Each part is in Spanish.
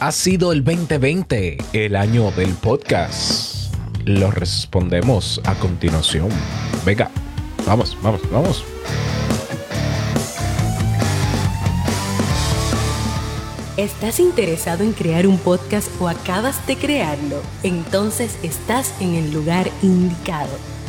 Ha sido el 2020, el año del podcast. Lo respondemos a continuación. Venga, vamos, vamos, vamos. ¿Estás interesado en crear un podcast o acabas de crearlo? Entonces estás en el lugar indicado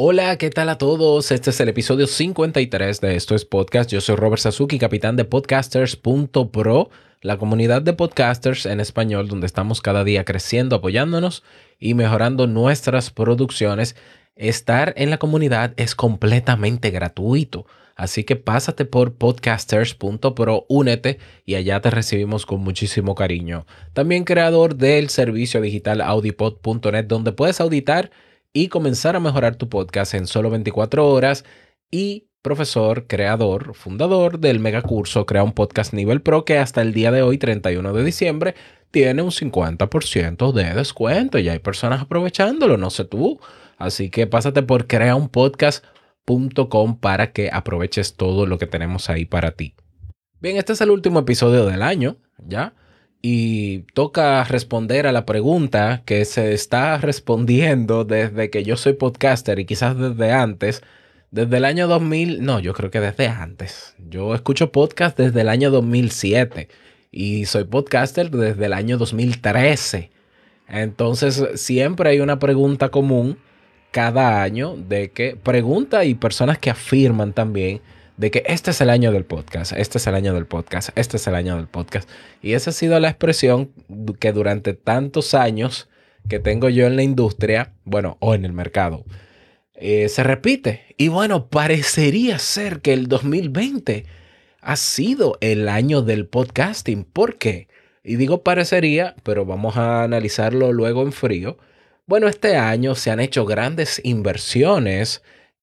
Hola, ¿qué tal a todos? Este es el episodio 53 de Esto es Podcast. Yo soy Robert Sasuki, capitán de podcasters.pro, la comunidad de podcasters en español donde estamos cada día creciendo, apoyándonos y mejorando nuestras producciones. Estar en la comunidad es completamente gratuito. Así que pásate por podcasters.pro, únete y allá te recibimos con muchísimo cariño. También creador del servicio digital audipod.net donde puedes auditar y comenzar a mejorar tu podcast en solo 24 horas y profesor, creador, fundador del megacurso Crea un podcast nivel pro que hasta el día de hoy, 31 de diciembre, tiene un 50% de descuento y hay personas aprovechándolo, no sé tú. Así que pásate por creaunpodcast.com para que aproveches todo lo que tenemos ahí para ti. Bien, este es el último episodio del año, ¿ya? Y toca responder a la pregunta que se está respondiendo desde que yo soy podcaster y quizás desde antes, desde el año 2000, no, yo creo que desde antes. Yo escucho podcast desde el año 2007 y soy podcaster desde el año 2013. Entonces siempre hay una pregunta común cada año de que pregunta y personas que afirman también de que este es el año del podcast, este es el año del podcast, este es el año del podcast. Y esa ha sido la expresión que durante tantos años que tengo yo en la industria, bueno, o en el mercado, eh, se repite. Y bueno, parecería ser que el 2020 ha sido el año del podcasting. ¿Por qué? Y digo parecería, pero vamos a analizarlo luego en frío. Bueno, este año se han hecho grandes inversiones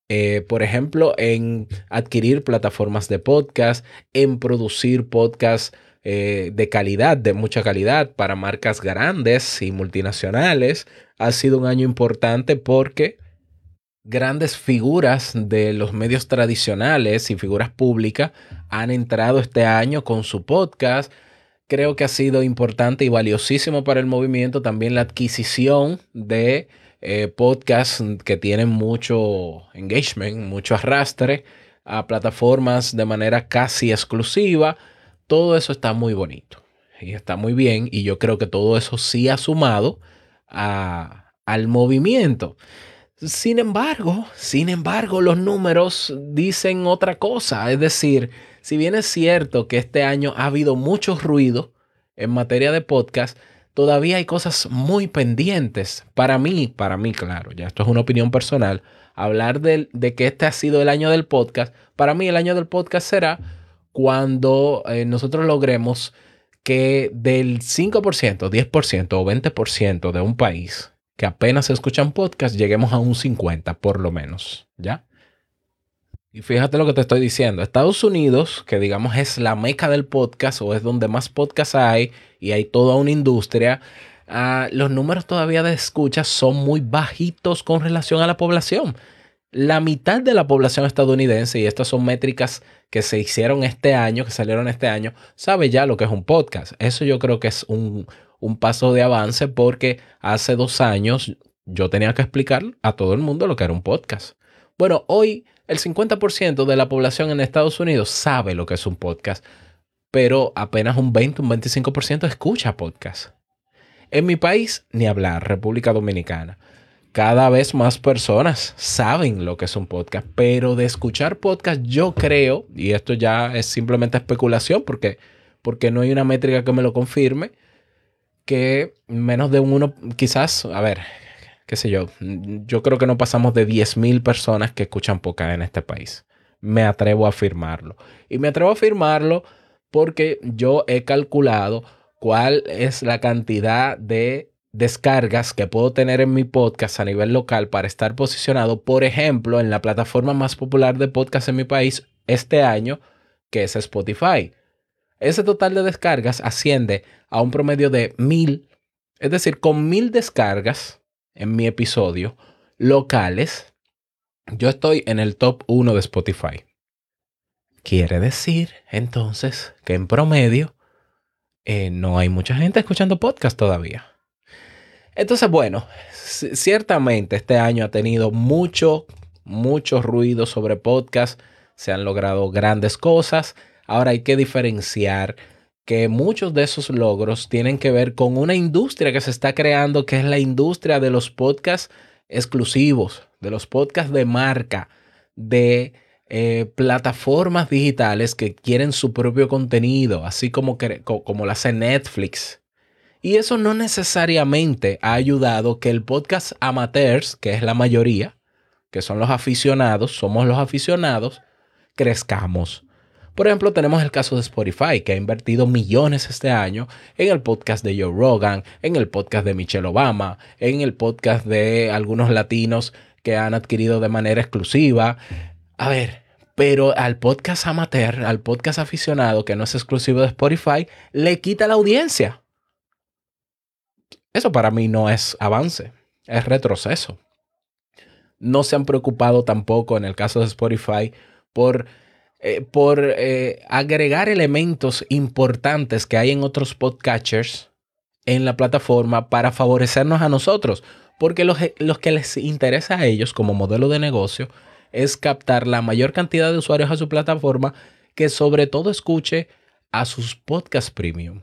eh, por ejemplo, en adquirir plataformas de podcast, en producir podcasts eh, de calidad, de mucha calidad para marcas grandes y multinacionales. Ha sido un año importante porque grandes figuras de los medios tradicionales y figuras públicas han entrado este año con su podcast. Creo que ha sido importante y valiosísimo para el movimiento también la adquisición de eh, podcasts que tienen mucho engagement, mucho arrastre a plataformas de manera casi exclusiva. Todo eso está muy bonito y está muy bien y yo creo que todo eso sí ha sumado al movimiento. Sin embargo, sin embargo, los números dicen otra cosa. Es decir, si bien es cierto que este año ha habido mucho ruido en materia de podcast, todavía hay cosas muy pendientes. Para mí, para mí, claro, ya esto es una opinión personal, hablar de, que este ha sido el año del podcast, para mí el año del podcast será cuando eh, nosotros logremos que del 5%, 10% o 20% de un país que apenas escuchan podcast, lleguemos a un 50% por lo menos, ¿ya? Y fíjate lo que te estoy diciendo. Estados Unidos, que digamos es la meca del podcast o es donde más podcasts hay y hay toda una industria, ah, los números todavía de escucha son muy bajitos con relación a la población. La mitad de la población estadounidense, y estas son métricas que se hicieron este año, que salieron este año, sabe ya lo que es un podcast. Eso yo creo que es un, un paso de avance porque hace dos años yo tenía que explicar a todo el mundo lo que era un podcast. Bueno, hoy el 50% de la población en Estados Unidos sabe lo que es un podcast, pero apenas un 20, un 25% escucha podcast. En mi país, ni hablar, República Dominicana. Cada vez más personas saben lo que es un podcast, pero de escuchar podcast yo creo, y esto ya es simplemente especulación porque, porque no hay una métrica que me lo confirme, que menos de uno, quizás, a ver, qué sé yo, yo creo que no pasamos de 10.000 personas que escuchan podcast en este país. Me atrevo a afirmarlo. Y me atrevo a afirmarlo porque yo he calculado cuál es la cantidad de descargas que puedo tener en mi podcast a nivel local para estar posicionado, por ejemplo, en la plataforma más popular de podcast en mi país este año, que es Spotify. Ese total de descargas asciende a un promedio de mil, es decir, con mil descargas en mi episodio locales, yo estoy en el top 1 de Spotify. Quiere decir entonces que en promedio eh, no hay mucha gente escuchando podcast todavía. Entonces, bueno, ciertamente este año ha tenido mucho, mucho ruido sobre podcast. Se han logrado grandes cosas. Ahora hay que diferenciar que muchos de esos logros tienen que ver con una industria que se está creando, que es la industria de los podcasts exclusivos, de los podcasts de marca, de eh, plataformas digitales que quieren su propio contenido, así como, como lo hace Netflix. Y eso no necesariamente ha ayudado que el podcast amateurs, que es la mayoría, que son los aficionados, somos los aficionados, crezcamos. Por ejemplo, tenemos el caso de Spotify, que ha invertido millones este año en el podcast de Joe Rogan, en el podcast de Michelle Obama, en el podcast de algunos latinos que han adquirido de manera exclusiva. A ver, pero al podcast amateur, al podcast aficionado que no es exclusivo de Spotify, le quita la audiencia. Eso para mí no es avance, es retroceso. No se han preocupado tampoco en el caso de Spotify por eh, por eh, agregar elementos importantes que hay en otros podcatchers en la plataforma para favorecernos a nosotros. Porque los, los que les interesa a ellos como modelo de negocio es captar la mayor cantidad de usuarios a su plataforma que sobre todo escuche a sus podcasts premium.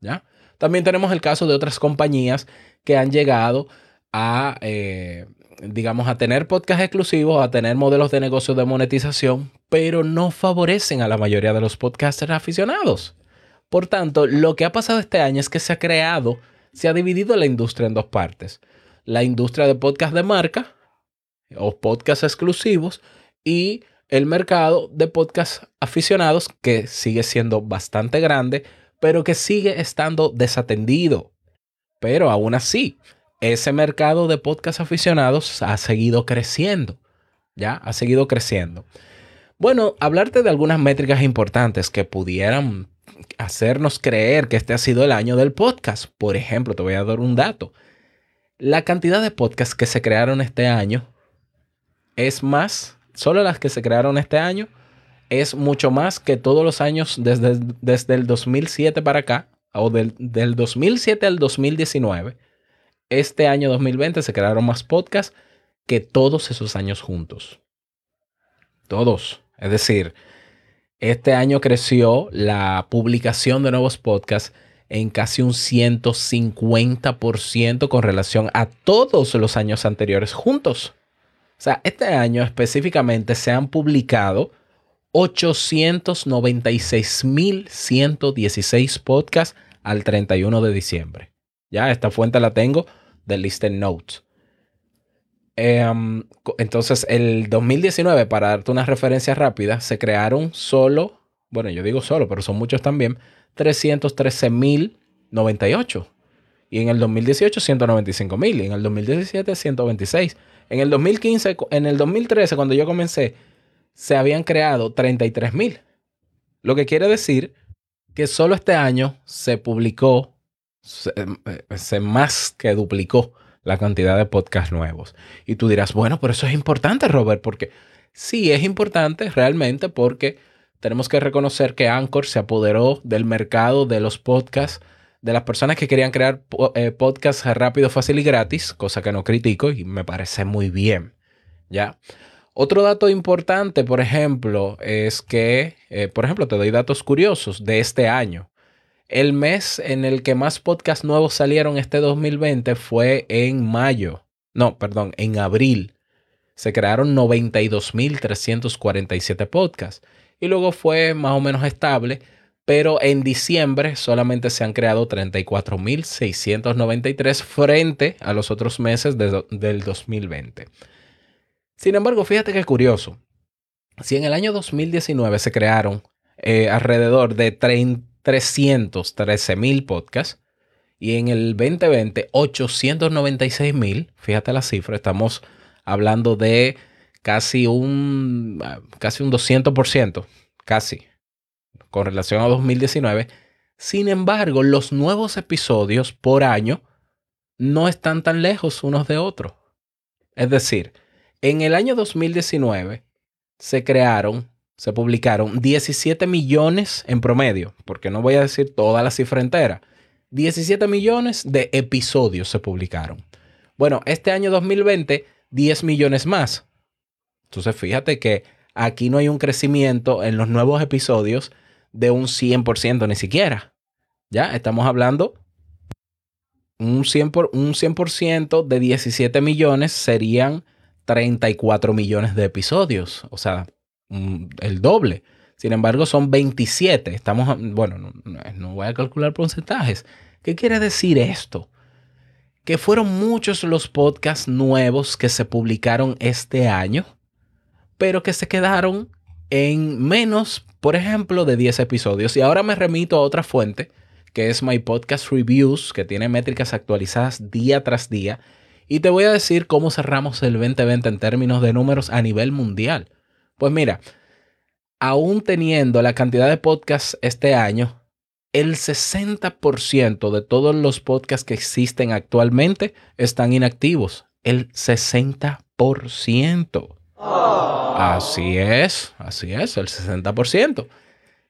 ¿Ya? También tenemos el caso de otras compañías que han llegado a, eh, digamos, a tener podcasts exclusivos, a tener modelos de negocio de monetización, pero no favorecen a la mayoría de los podcasters aficionados. Por tanto, lo que ha pasado este año es que se ha creado, se ha dividido la industria en dos partes. La industria de podcast de marca o podcasts exclusivos y el mercado de podcasts aficionados que sigue siendo bastante grande, pero que sigue estando desatendido. Pero aún así, ese mercado de podcast aficionados ha seguido creciendo. Ya, ha seguido creciendo. Bueno, hablarte de algunas métricas importantes que pudieran hacernos creer que este ha sido el año del podcast. Por ejemplo, te voy a dar un dato. La cantidad de podcasts que se crearon este año es más, solo las que se crearon este año, es mucho más que todos los años desde, el 2007 para acá, o del, del 2007 al 2019 este año 2020 se crearon más podcasts que todos esos años juntos. Todos. Es decir, este año creció la publicación de nuevos podcasts en casi un 150% con relación a todos los años anteriores juntos. O sea, este año específicamente se han publicado 896.116 podcasts al 31 de diciembre. Ya, esta fuente la tengo de Listen Notes. Em, entonces, el 2019, para darte una referencia rápida, se crearon solo, bueno, yo digo solo, pero son muchos también, 313.098. Y en el 2018, 195.000. Y en el 2017, 126. En el 2015, en el 2013, cuando yo comencé, se habían creado 33.000. Lo que quiere decir que solo este año se publicó eh, se, más que duplicó la cantidad de podcasts nuevos. Y tú dirás, bueno, pero eso es importante, Robert, porque sí es importante realmente porque tenemos que reconocer que Anchor se apoderó del mercado de los podcasts, de las personas que querían crear eh, podcasts rápido, fácil y gratis, cosa que no critico y me parece muy bien. ¿Ya? Otro dato importante, por ejemplo, es que, eh, por ejemplo, te doy datos curiosos de este año. El mes en el que más podcasts nuevos salieron este 2020 fue en mayo. No, perdón, en abril. Se crearon 92.347 podcasts. Y luego fue más o menos estable, pero en diciembre solamente se han creado 34.693 frente a los otros meses del 2020. Sin embargo, fíjate qué curioso. Si en el año 2019 se crearon eh, alrededor de 30 313 mil podcasts y en el 2020 896 mil. Fíjate la cifra, estamos hablando de casi un, casi un 200%, casi, con relación a 2019. Sin embargo, los nuevos episodios por año no están tan lejos unos de otros. Es decir, en el año 2019 se crearon, se publicaron 17 millones en promedio, porque no voy a decir toda la cifra entera, 17 millones de episodios se publicaron. Bueno, este año 2020, 10 millones más. Entonces, fíjate que aquí no hay un crecimiento en los nuevos episodios de un 100% ni siquiera. Ya estamos hablando un 100%, un 100 de 17 millones serían 34 millones de episodios, o sea, el doble. Sin embargo, son 27. Estamos, bueno, no, no, voy a calcular porcentajes. ¿Qué quiere decir esto? Que fueron muchos los podcasts nuevos que se publicaron este año, pero que se quedaron en menos, por ejemplo, de 10 episodios. Y ahora me remito a otra fuente, que es My Podcast Reviews, que tiene métricas actualizadas día tras día y te voy a decir cómo cerramos el 2020 en términos de números a nivel mundial. Pues mira, aún teniendo la cantidad de podcasts este año, el 60% de todos los podcasts que existen actualmente están inactivos. El 60%. Así es, así es, el 60%.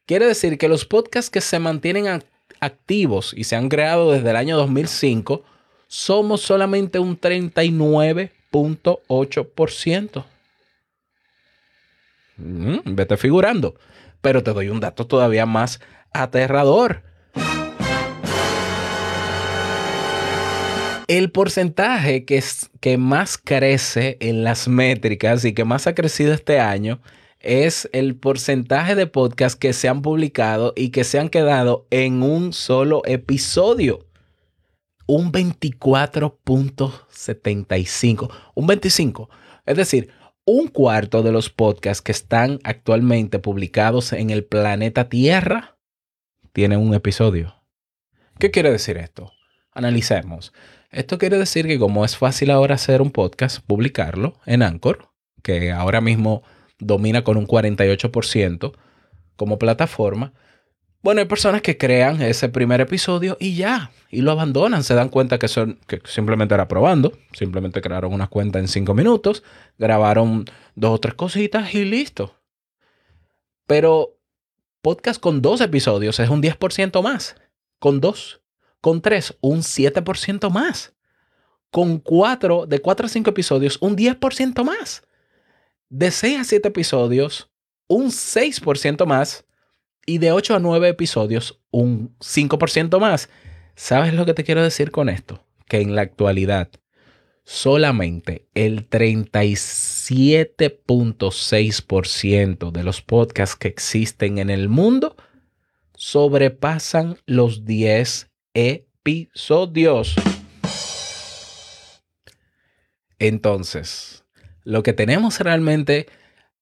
Quiere decir que los podcasts que se mantienen activos y se han creado desde el año 2005 somos solamente un 39.8%. Mm, vete figurando. Pero te doy un dato todavía más aterrador. El porcentaje que, es, que más crece en las métricas y que más ha crecido este año es el porcentaje de podcasts que se han publicado y que se han quedado en un solo episodio un 24.75, un 25. Es decir, un cuarto de los podcasts que están actualmente publicados en el planeta Tierra tienen un episodio. ¿Qué quiere decir esto? Analicemos. Esto quiere decir que como es fácil ahora hacer un podcast, publicarlo en Anchor, que ahora mismo domina con un 48% como plataforma, bueno, hay personas que crean ese primer episodio y ya, y lo abandonan, se dan cuenta que, son, que simplemente era probando, simplemente crearon una cuenta en cinco minutos, grabaron dos o tres cositas y listo. Pero podcast con dos episodios es un 10% más, con dos, con tres, un 7% más, con cuatro, de cuatro a cinco episodios, un 10% más, de seis a siete episodios, un 6% más y de 8 a 9 episodios, un 5% más. ¿Sabes lo que te quiero decir con esto? Que en la actualidad solamente el 37.6% de los podcasts que existen en el mundo sobrepasan los 10 episodios. Entonces, lo que tenemos realmente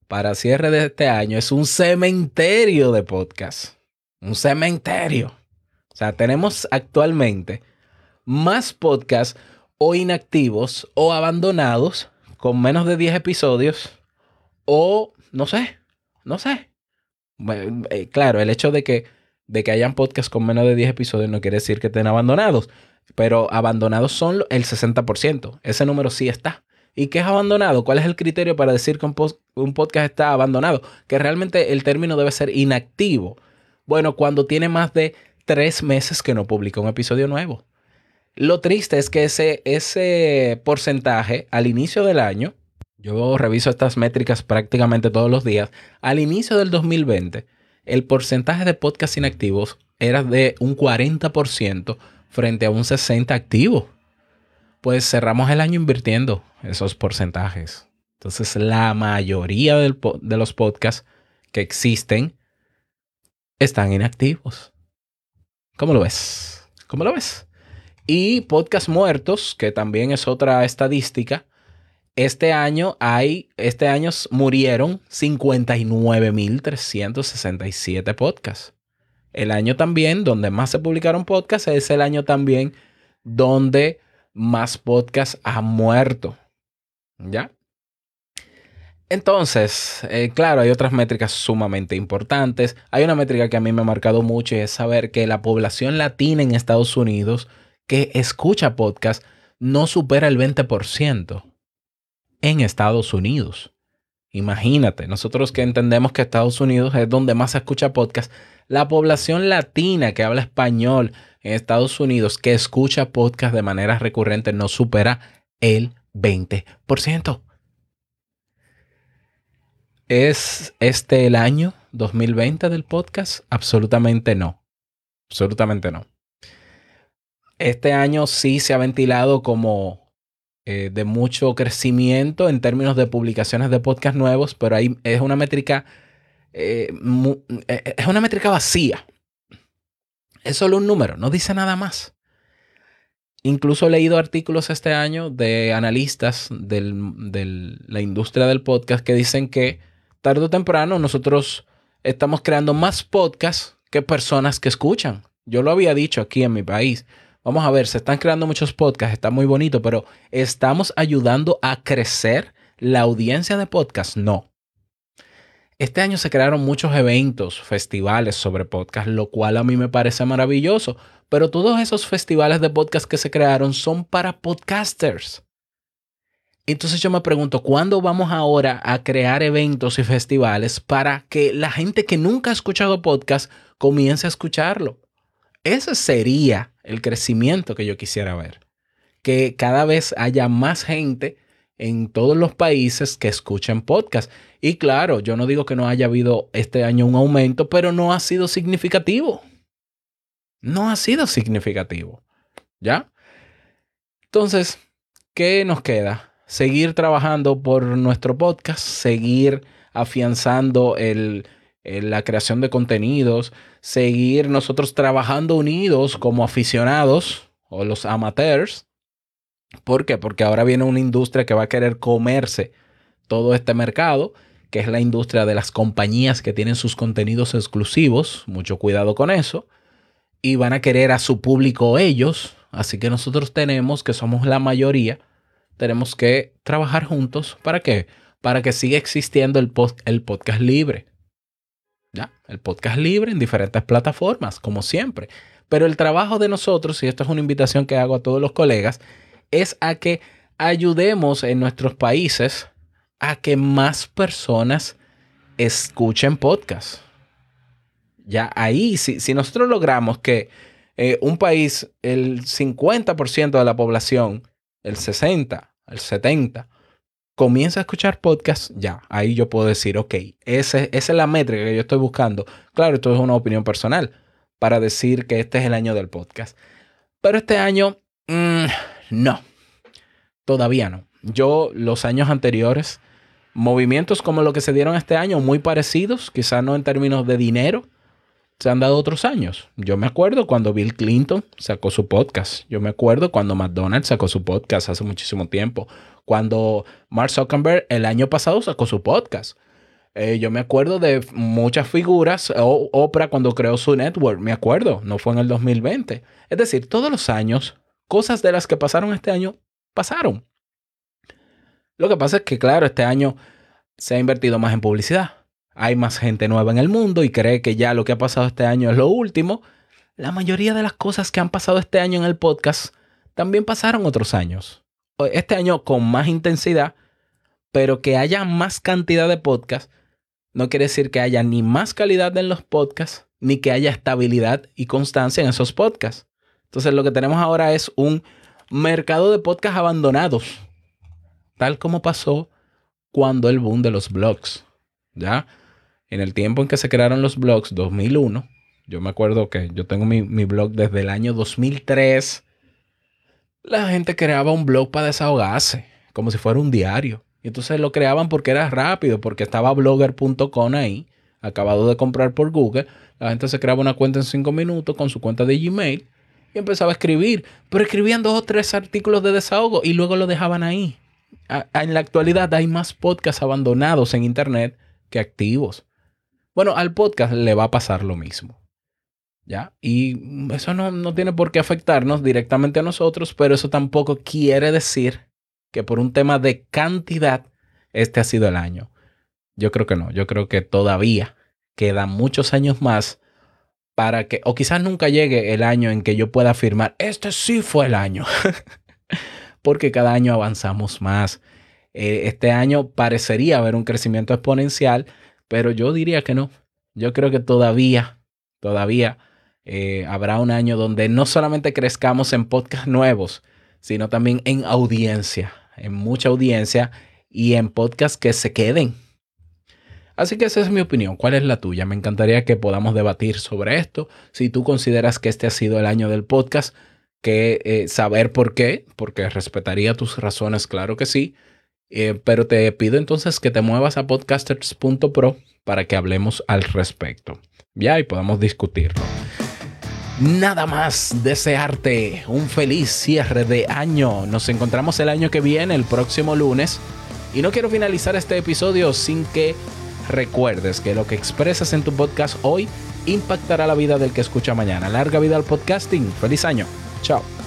para cierre de este año es un cementerio de podcast. Un cementerio. O sea, tenemos actualmente más podcasts o inactivos o abandonados con menos de 10 episodios o no sé, no sé. Eh, claro, el hecho de que, de que hayan podcasts con menos de 10 episodios no quiere decir que estén abandonados, pero abandonados son el 60%. Ese número sí está. ¿Y qué es abandonado? ¿Cuál es el criterio para decir que un, podcast está abandonado? Que realmente el término debe ser inactivo. Bueno, cuando tiene más de tres meses que no publica un episodio nuevo. Lo triste es que ese, ese porcentaje al inicio del año, yo reviso estas métricas prácticamente todos los días, al inicio del 2020, el porcentaje de podcasts inactivos era de un 40% frente a un 60% activo pues cerramos el año invirtiendo esos porcentajes. Entonces, la mayoría de los podcasts que existen están inactivos. ¿Cómo lo ves? ¿Cómo lo ves? Y podcasts muertos, que también es otra estadística. Este año hay, este año murieron 59.367 podcasts. el año también donde más se publicaron podcasts, es el año también donde más podcasts han muerto. ¿Ya? Entonces, eh, claro, hay otras métricas sumamente importantes. Hay una métrica que a mí me ha marcado mucho y es saber que la población latina en Estados Unidos que escucha podcast no supera el 20% en Estados Unidos. Imagínate, nosotros que entendemos que Estados Unidos es donde más se escucha podcast, la población latina que habla español en Estados Unidos que escucha podcast de manera recurrente no supera el 20%. ¿Es este el año 2020 del podcast? Absolutamente no. Absolutamente no. Este año sí se ha ventilado como eh, de mucho crecimiento en términos de publicaciones de podcast nuevos, pero ahí es una métrica, eh, eh, es una métrica vacía. Es solo un número, no dice nada más. Incluso he leído artículos este año de analistas de la industria del podcast que dicen que tarde o temprano nosotros estamos creando más podcasts que personas que escuchan. Yo lo había dicho aquí en mi país. Vamos a ver, se están creando muchos podcasts, está muy bonito, pero ¿estamos ayudando a crecer la audiencia de podcasts? No. Este año se crearon muchos eventos, festivales sobre podcast, lo cual a mí me parece maravilloso, pero todos esos festivales de podcast que se crearon son para podcasters. Entonces yo me pregunto, ¿cuándo vamos ahora a crear eventos y festivales para que la gente que nunca ha escuchado podcast comience a escucharlo? Ese sería el crecimiento que yo quisiera ver. Que cada vez haya más gente en todos los países que escuchen podcast. Y claro, yo no digo que no haya habido este año un aumento, pero no ha sido significativo. No ha sido significativo. ¿Ya? Entonces, ¿qué nos queda? seguir trabajando por nuestro podcast, seguir afianzando la creación de contenidos, seguir nosotros trabajando unidos como aficionados o los amateurs. ¿Por qué? Porque ahora viene una industria que va a querer comerse todo este mercado, que es la industria de las compañías que tienen sus contenidos exclusivos. Mucho cuidado con eso. Y van a querer a su público ellos. Así que nosotros tenemos, que somos la mayoría, tenemos que trabajar juntos. ¿Para qué? Para que siga existiendo el, el podcast libre. El podcast libre en diferentes plataformas, como siempre. Pero el trabajo de nosotros, y esto es una invitación que hago a todos los colegas, es a que ayudemos en nuestros países a que más personas escuchen podcast. Ya ahí, si, si nosotros logramos que eh, un país, el 50% de la población el 60, el 70, comienza a escuchar podcast, ya, ahí yo puedo decir, ok, ese, esa es la métrica que yo estoy buscando. Claro, esto es una opinión personal para decir que este es el año del podcast. Pero este año, mm, no, todavía no. Yo los años anteriores, movimientos como lo que se dieron este año, muy parecidos, quizás no en términos de dinero, se han dado otros años. Yo me acuerdo cuando Bill Clinton sacó su podcast. Yo me acuerdo cuando McDonald's sacó su podcast hace muchísimo tiempo. Cuando Mark Zuckerberg el año pasado sacó su podcast. Eh, yo me acuerdo de muchas figuras. Oprah cuando creó su network, me acuerdo. No fue en el 2020. Es decir, todos los años, cosas de las que pasaron este año, pasaron. Lo que pasa es que, claro, este año se ha invertido más en publicidad hay más gente nueva en el mundo y cree que ya lo que ha pasado este año es lo último, la mayoría de las cosas que han pasado este año en el podcast también pasaron otros años. Este año con más intensidad, pero que haya más cantidad de podcasts no quiere decir que haya ni más calidad en los podcasts, ni que haya estabilidad y constancia en esos podcasts. Entonces lo que tenemos ahora es un mercado de podcasts abandonados, tal como pasó cuando el boom de los blogs. ¿Ya? En el tiempo en que se crearon los blogs, 2001, yo me acuerdo que yo tengo mi, blog desde el año 2003, la gente creaba un blog para desahogarse, como si fuera un diario. Y entonces lo creaban porque era rápido, porque estaba blogger.com ahí, acabado de comprar por Google. La gente se creaba una cuenta en cinco minutos con su cuenta de Gmail y empezaba a escribir. Pero escribían dos o tres artículos de desahogo y luego lo dejaban ahí. en la actualidad hay más podcasts abandonados en Internet que activos. Bueno, al podcast le va a pasar lo mismo. ¿Ya? Y eso no, no tiene por qué afectarnos directamente a nosotros, pero eso tampoco quiere decir que por un tema de cantidad este ha sido el año. Yo creo que no, yo creo que todavía quedan muchos años más para que, o quizás nunca llegue el año en que yo pueda afirmar, este sí fue el año, porque cada año avanzamos más. Eh, este año parecería haber un crecimiento exponencial, pero yo diría que no. Yo creo que todavía, todavía eh, habrá un año donde no solamente crezcamos en podcasts nuevos, sino también en audiencia, en mucha audiencia y en podcasts que se queden. Así que esa es mi opinión. ¿Cuál es la tuya? Me encantaría que podamos debatir sobre esto. Si tú consideras que este ha sido el año del podcast, que eh, saber por qué, porque respetaría tus razones, claro que sí. Eh, pero te pido entonces que te muevas a podcasters.pro para que hablemos al respecto. Ya, y podamos discutirlo. Nada más desearte un feliz cierre de año. Nos encontramos el año que viene, el próximo lunes. Y no quiero finalizar este episodio sin que recuerdes que lo que expresas en tu podcast hoy impactará la vida del que escucha mañana. Larga vida al podcasting. Feliz año. Chao.